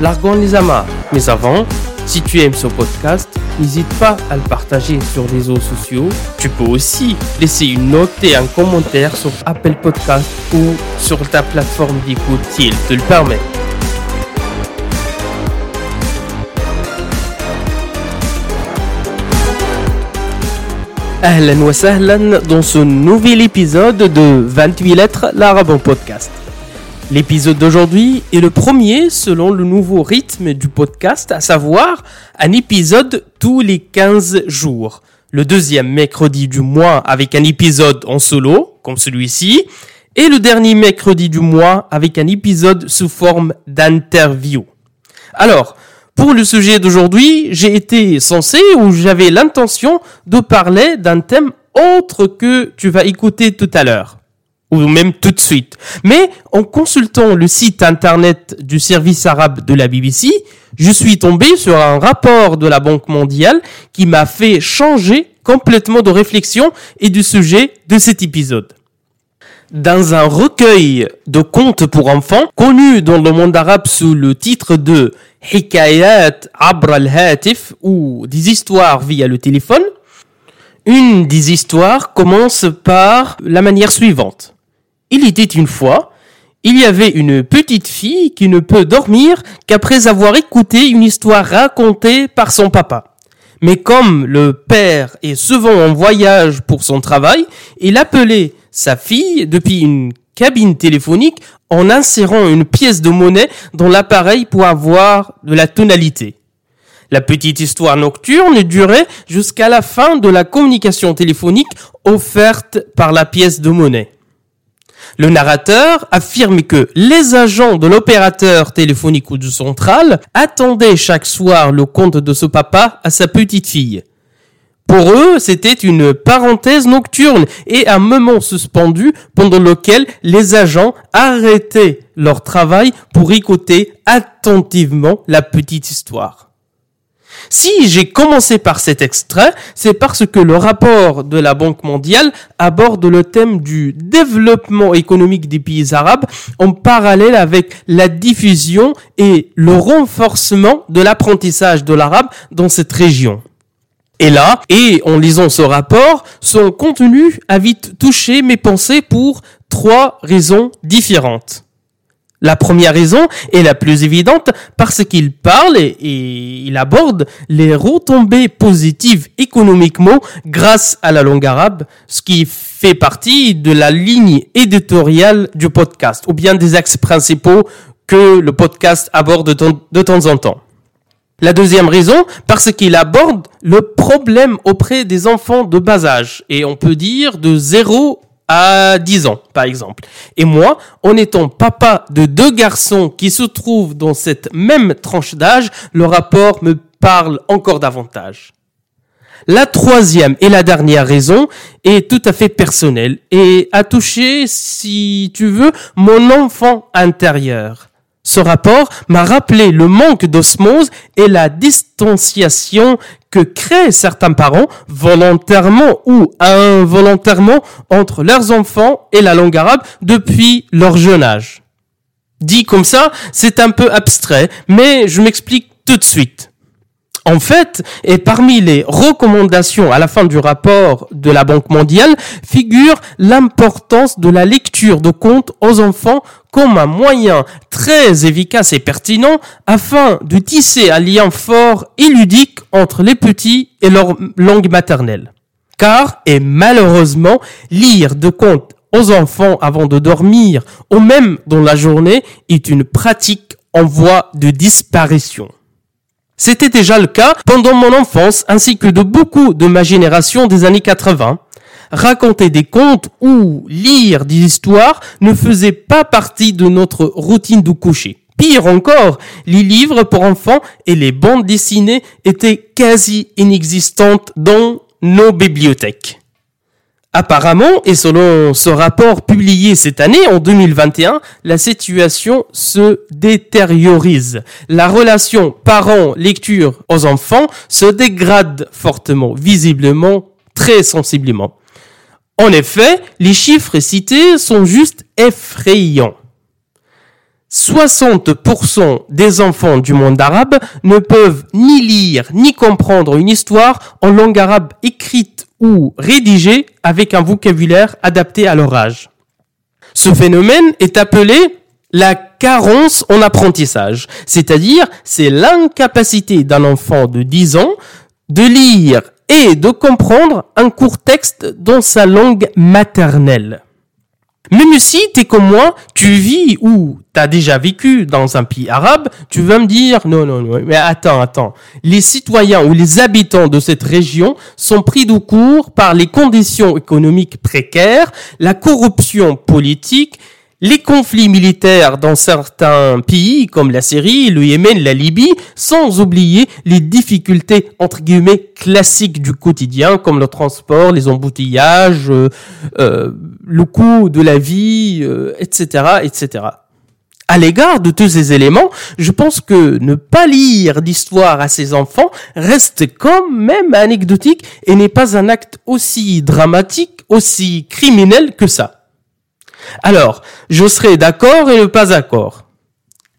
largons les amas. Mais avant, si tu aimes ce podcast, n'hésite pas à le partager sur les réseaux sociaux. Tu peux aussi laisser une note et un commentaire sur Apple Podcast ou sur ta plateforme d'écoute s'il te le permet. Ahlan wa sahlan dans ce nouvel épisode de 28 lettres, l'arabe podcast. L'épisode d'aujourd'hui est le premier selon le nouveau rythme du podcast, à savoir un épisode tous les 15 jours. Le deuxième mercredi du mois avec un épisode en solo, comme celui-ci, et le dernier mercredi du mois avec un épisode sous forme d'interview. Alors, pour le sujet d'aujourd'hui, j'ai été censé ou j'avais l'intention de parler d'un thème autre que tu vas écouter tout à l'heure ou même tout de suite. Mais en consultant le site internet du service arabe de la BBC, je suis tombé sur un rapport de la Banque mondiale qui m'a fait changer complètement de réflexion et du sujet de cet épisode. Dans un recueil de contes pour enfants, connu dans le monde arabe sous le titre de Hikayat Abra al-Hatif ou des histoires via le téléphone, une des histoires commence par la manière suivante. Il était une fois, il y avait une petite fille qui ne peut dormir qu'après avoir écouté une histoire racontée par son papa. Mais comme le père est souvent en voyage pour son travail, il appelait sa fille depuis une cabine téléphonique en insérant une pièce de monnaie dans l'appareil pour avoir de la tonalité. La petite histoire nocturne durait jusqu'à la fin de la communication téléphonique offerte par la pièce de monnaie. Le narrateur affirme que les agents de l'opérateur téléphonique ou du central attendaient chaque soir le compte de ce papa à sa petite fille. Pour eux, c'était une parenthèse nocturne et un moment suspendu pendant lequel les agents arrêtaient leur travail pour écouter attentivement la petite histoire. Si j'ai commencé par cet extrait, c'est parce que le rapport de la Banque mondiale aborde le thème du développement économique des pays arabes en parallèle avec la diffusion et le renforcement de l'apprentissage de l'arabe dans cette région. Et là, et en lisant ce rapport, son contenu a vite touché mes pensées pour trois raisons différentes. La première raison est la plus évidente parce qu'il parle et, il aborde les retombées positives économiquement grâce à la langue arabe, ce qui fait partie de la ligne éditoriale du podcast ou bien des axes principaux que le podcast aborde de temps en temps. La deuxième raison, parce qu'il aborde le problème auprès des enfants de bas âge, et on peut dire de 0 à 10 ans, par exemple. Et moi, en étant papa de deux garçons qui se trouvent dans cette même tranche d'âge, le rapport me parle encore davantage. La troisième et la dernière raison est tout à fait personnelle et a touché, si tu veux, mon enfant intérieur. Ce rapport m'a rappelé le manque d'osmose et la distanciation que créent certains parents volontairement ou involontairement entre leurs enfants et la langue arabe depuis leur jeune âge. Dit comme ça, c'est un peu abstrait, mais je m'explique tout de suite. En fait, et parmi les recommandations à la fin du rapport de la Banque mondiale, figure l'importance de la lecture de contes aux enfants comme un moyen très efficace et pertinent afin de tisser un lien fort et ludique entre les petits et leur langue maternelle. Car, et malheureusement, lire de contes aux enfants avant de dormir ou même dans la journée est une pratique en voie de disparition. C'était déjà le cas pendant mon enfance ainsi que de beaucoup de ma génération des années 80. Raconter des contes ou lire des histoires ne faisait pas partie de notre routine de coucher. Pire encore, les livres pour enfants et les bandes dessinées étaient quasi inexistantes dans nos bibliothèques. Apparemment, et selon ce rapport publié cette année, en 2021, la situation se détériorise. La relation parent-lecture aux enfants se dégrade fortement, visiblement, très sensiblement. En effet, les chiffres cités sont juste effrayants. 60% des enfants du monde arabe ne peuvent ni lire ni comprendre une histoire en langue arabe écrite ou rédigée avec un vocabulaire adapté à leur âge. Ce phénomène est appelé la carence en apprentissage, c'est-à-dire c'est l'incapacité d'un enfant de 10 ans de lire et de comprendre un court texte dans sa langue maternelle. Même si t'es comme moi, tu vis ou t'as déjà vécu dans un pays arabe, tu vas me dire non non non mais attends attends, les citoyens ou les habitants de cette région sont pris de court par les conditions économiques précaires, la corruption politique les conflits militaires dans certains pays comme la Syrie, le Yémen, la Libye, sans oublier les difficultés entre guillemets classiques du quotidien comme le transport, les embouteillages, euh, euh, le coût de la vie, etc., euh, etc. À l'égard de tous ces éléments, je pense que ne pas lire d'histoire à ses enfants reste quand même anecdotique et n'est pas un acte aussi dramatique, aussi criminel que ça. Alors, je serais d'accord et ne pas d'accord.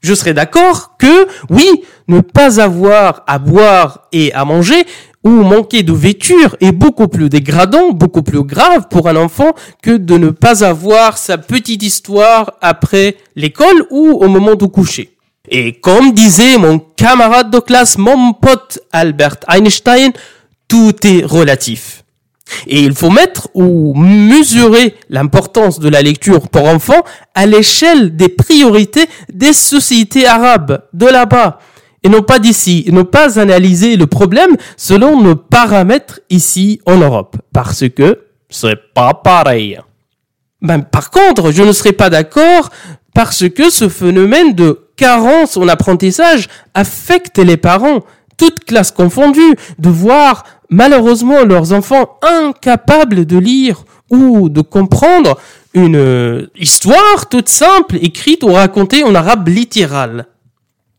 Je serais d'accord que, oui, ne pas avoir à boire et à manger ou manquer de vêture est beaucoup plus dégradant, beaucoup plus grave pour un enfant que de ne pas avoir sa petite histoire après l'école ou au moment de coucher. Et comme disait mon camarade de classe, mon pote Albert Einstein, tout est relatif. Et il faut mettre ou mesurer l'importance de la lecture pour enfants à l'échelle des priorités des sociétés arabes de là-bas. Et non pas d'ici. Et ne pas analyser le problème selon nos paramètres ici en Europe. Parce que c'est pas pareil. Ben, par contre, je ne serais pas d'accord parce que ce phénomène de carence en apprentissage affecte les parents, toutes classes confondues, de voir malheureusement leurs enfants incapables de lire ou de comprendre une euh, histoire toute simple écrite ou racontée en arabe littéral.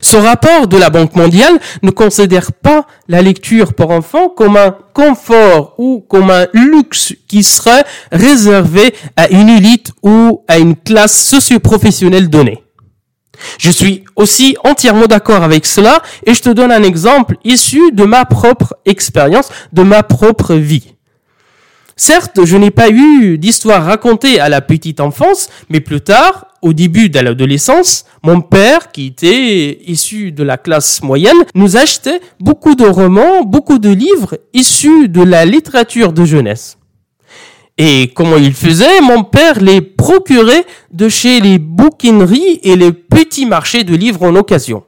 Ce rapport de la Banque mondiale ne considère pas la lecture pour enfants comme un confort ou comme un luxe qui serait réservé à une élite ou à une classe socio-professionnelle donnée. Je suis aussi entièrement d'accord avec cela et je te donne un exemple issu de ma propre expérience, de ma propre vie. Certes, je n'ai pas eu d'histoire racontée à la petite enfance, mais plus tard, au début de l'adolescence, mon père, qui était issu de la classe moyenne, nous achetait beaucoup de romans, beaucoup de livres issus de la littérature de jeunesse. Et comment il faisait Mon père les procurait de chez les bouquineries et les petits marchés de livres en occasion.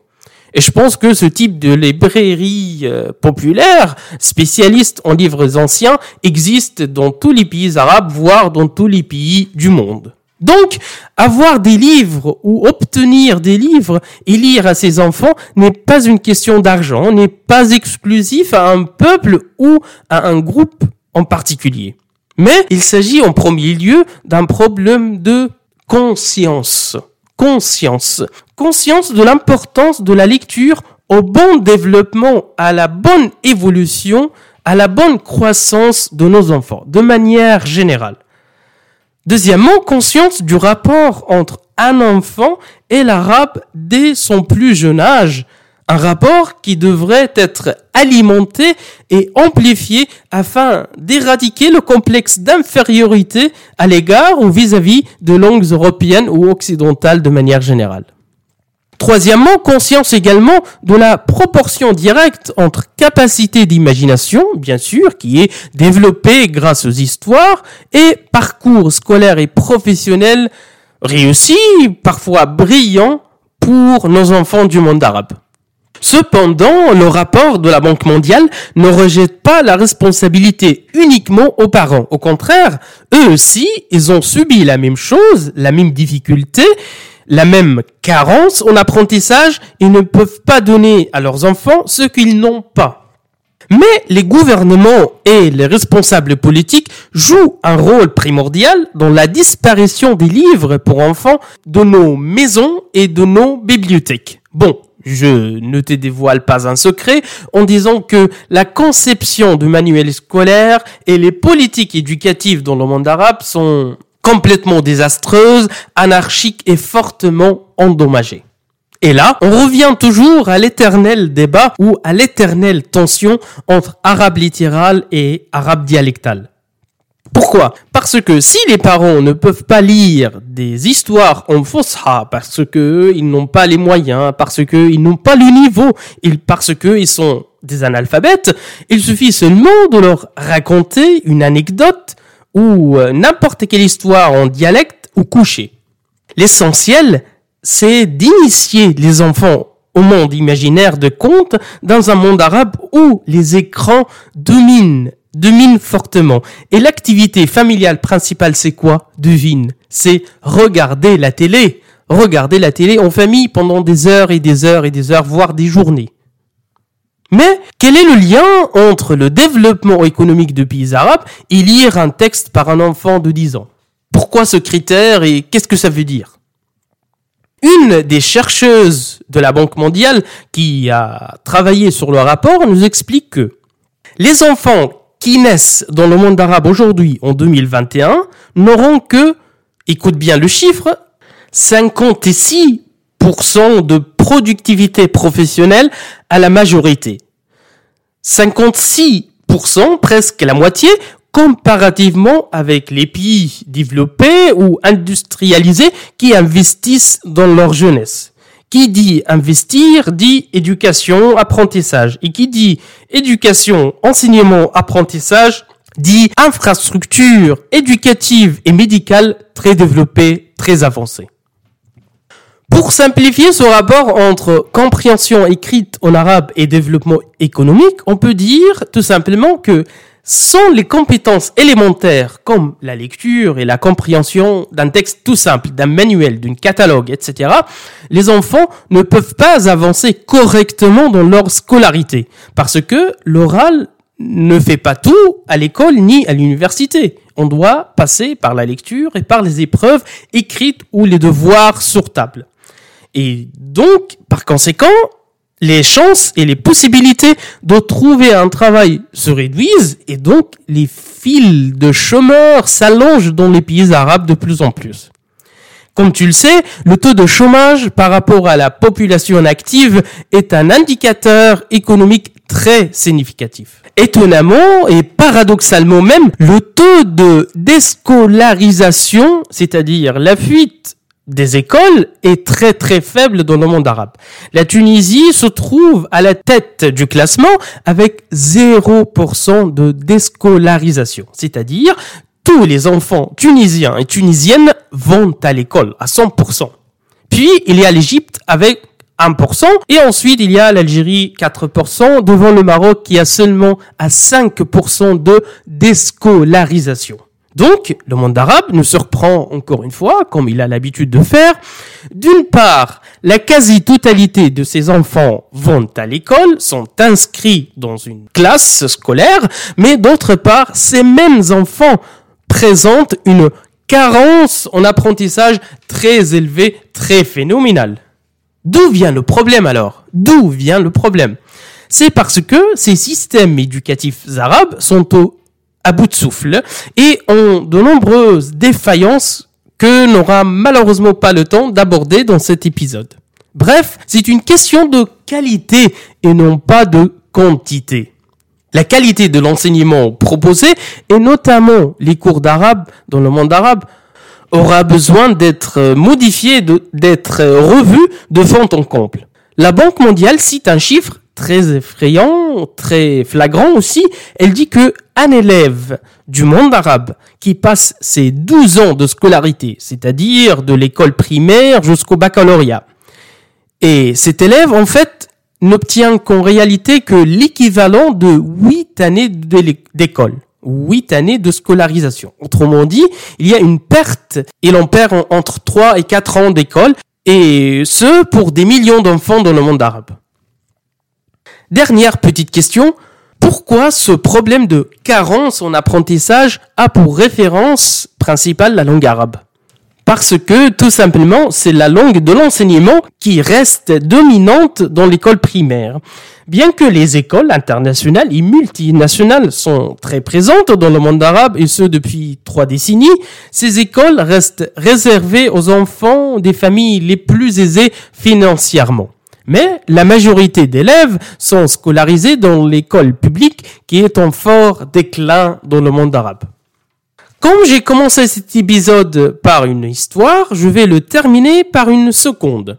Et je pense que ce type de librairie euh, populaire, spécialiste en livres anciens, existe dans tous les pays arabes, voire dans tous les pays du monde. Donc, avoir des livres ou obtenir des livres et lire à ses enfants n'est pas une question d'argent, n'est pas exclusif à un peuple ou à un groupe en particulier. Mais il s'agit en premier lieu d'un problème de conscience. Conscience. Conscience de l'importance de la lecture au bon développement, à la bonne évolution, à la bonne croissance de nos enfants, de manière générale. Deuxièmement, conscience du rapport entre un enfant et l'arabe dès son plus jeune âge, un rapport qui devrait être alimenté et amplifié afin d'éradiquer le complexe d'infériorité à l'égard ou vis-à-vis de langues européennes ou occidentales de manière générale. Troisièmement, conscience également de la proportion directe entre capacité d'imagination, bien sûr, qui est développée grâce aux histoires, et parcours scolaire et professionnel réussi, parfois brillant, pour nos enfants du monde arabe. Cependant, le rapport de la Banque mondiale ne rejette pas la responsabilité uniquement aux parents. Au contraire, eux aussi, ils ont subi la même chose, la même difficulté, la même carence en apprentissage et ne peuvent pas donner à leurs enfants ce qu'ils n'ont pas. Mais les gouvernements et les responsables politiques jouent un rôle primordial dans la disparition des livres pour enfants de nos maisons et de nos bibliothèques. Bon, je ne te dévoile pas un secret en disant que la conception du manuel scolaire et les politiques éducatives dans le monde arabe sont complètement désastreuses, anarchiques et fortement endommagées. Et là, on revient toujours à l'éternel débat ou à l'éternelle tension entre arabe littéral et arabe dialectal. Pourquoi? Parce que si les parents ne peuvent pas lire des histoires en fosha parce que ils n'ont pas les moyens, parce que ils n'ont pas le niveau, parce que ils sont des analphabètes, il suffit seulement de leur raconter une anecdote ou euh, n'importe quelle histoire en dialecte ou couché. L'essentiel, c'est d'initier les enfants au monde imaginaire de contes dans un monde arabe où les écrans dominent, dominent fortement. Et l'activité familiale principale, c'est quoi? Devine. C'est regarder la télé. Regarder la télé en famille pendant des heures et des heures et des heures, voire des journées. Mais quel est le lien entre le développement économique de pays arabes et lire un texte par un enfant de 10 ans? Pourquoi ce critère et qu'est-ce que ça veut dire? Une des chercheuses de la Banque mondiale qui a travaillé sur le rapport nous explique que les enfants qui naissent dans le monde arabe aujourd'hui en 2021 n'auront que, écoute bien le chiffre, 56% de productivité professionnelle à la majorité. 56%, presque la moitié, comparativement avec les pays développés ou industrialisés qui investissent dans leur jeunesse. Qui dit investir dit éducation, apprentissage. Et qui dit éducation, enseignement, apprentissage dit infrastructure éducative et médicale très développée, très avancée. Pour simplifier ce rapport entre compréhension écrite en arabe et développement économique, on peut dire tout simplement que sans les compétences élémentaires comme la lecture et la compréhension d'un texte tout simple, d'un manuel, d'un catalogue, etc., les enfants ne peuvent pas avancer correctement dans leur scolarité parce que l'oral ne fait pas tout à l'école ni à l'université. On doit passer par la lecture et par les épreuves écrites ou les devoirs sur table. Et donc, par conséquent, les chances et les possibilités de trouver un travail se réduisent et donc les fils de chômeurs s'allongent dans les pays arabes de plus en plus. Comme tu le sais, le taux de chômage par rapport à la population active est un indicateur économique très significatif. Étonnamment et paradoxalement même, le taux de déscolarisation, c'est-à-dire la fuite des écoles est très très faible dans le monde arabe. La Tunisie se trouve à la tête du classement avec 0% de déscolarisation, c'est-à-dire tous les enfants tunisiens et tunisiennes vont à l'école à 100%. Puis il y a l'Égypte avec 1%, et ensuite il y a l'Algérie 4%, devant le Maroc qui a seulement à 5% de déscolarisation. Donc, le monde arabe nous surprend encore une fois, comme il a l'habitude de faire. D'une part, la quasi-totalité de ces enfants vont à l'école, sont inscrits dans une classe scolaire, mais d'autre part, ces mêmes enfants présentent une carence en apprentissage très élevée, très phénoménale. D'où vient le problème alors? D'où vient le problème? C'est parce que ces systèmes éducatifs arabes sont au à bout de souffle et ont de nombreuses défaillances que n'aura malheureusement pas le temps d'aborder dans cet épisode. Bref, c'est une question de qualité et non pas de quantité. La qualité de l'enseignement proposé, et notamment les cours d'arabe dans le monde arabe, aura besoin d'être modifié, d'être revu de fond en comble. La Banque mondiale cite un chiffre très effrayant, très flagrant aussi. Elle dit que un élève du monde arabe qui passe ses 12 ans de scolarité, c'est-à-dire de l'école primaire jusqu'au baccalauréat, et cet élève, en fait, n'obtient qu'en réalité que l'équivalent de 8 années d'école. 8 années de scolarisation. Autrement dit, il y a une perte, il en perd entre 3 et 4 ans d'école, Et ce, pour des millions d'enfants dans le monde arabe. Dernière petite question, pourquoi ce problème de carence en apprentissage a pour référence principale la langue arabe? Parce que tout simplement, c'est la langue de l'enseignement qui reste dominante dans l'école primaire. Bien que les écoles internationales et multinationales sont très présentes dans le monde arabe, et ce depuis trois décennies, ces écoles restent réservées aux enfants des familles les plus aisées financièrement. Mais la majorité d'élèves sont scolarisés dans l'école publique qui est en fort déclin dans le monde arabe. Comme j'ai commencé cet épisode par une histoire, je vais le terminer par une seconde.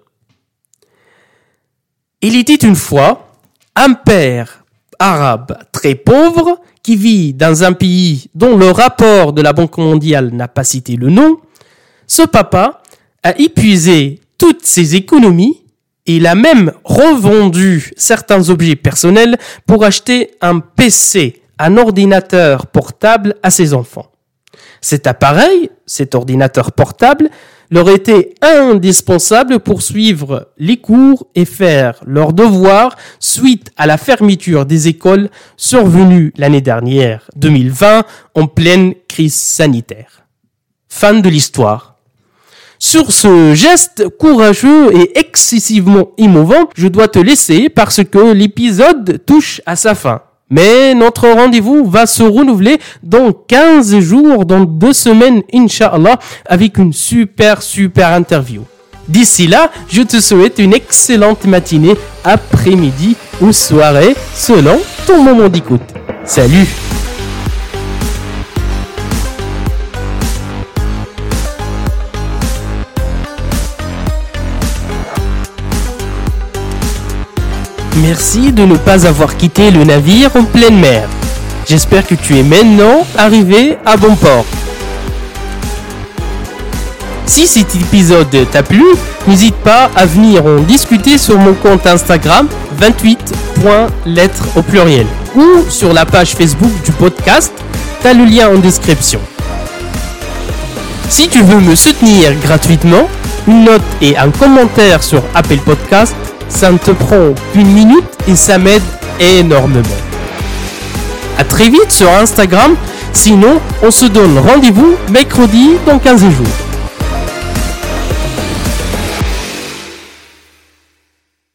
Il était une fois un père arabe très pauvre qui vit dans un pays dont le rapport de la Banque mondiale n'a pas cité le nom. Ce papa a épuisé toutes ses économies il a même revendu certains objets personnels pour acheter un PC, un ordinateur portable à ses enfants. Cet appareil, cet ordinateur portable, leur était indispensable pour suivre les cours et faire leurs devoirs suite à la fermeture des écoles survenue l'année dernière, 2020, en pleine crise sanitaire. Fin de l'histoire. Sur ce geste courageux et excessivement émouvant, je dois te laisser parce que l'épisode touche à sa fin. Mais notre rendez-vous va se renouveler dans 15 jours, dans deux semaines, Inch'Allah, avec une super, super interview. D'ici là, je te souhaite une excellente matinée, après-midi ou soirée, selon ton moment d'écoute. Salut Merci de ne pas avoir quitté le navire en pleine mer. J'espère que tu es maintenant arrivé à bon port. Si cet épisode t'a plu, n'hésite pas à venir en discuter sur mon compte Instagram 28.lettres au pluriel ou sur la page Facebook du podcast. T'as le lien en description. Si tu veux me soutenir gratuitement, une note et un commentaire sur Apple Podcast ça ne te prend qu'une minute et ça m'aide énormément. A très vite sur Instagram, sinon on se donne rendez-vous mercredi dans 15 jours.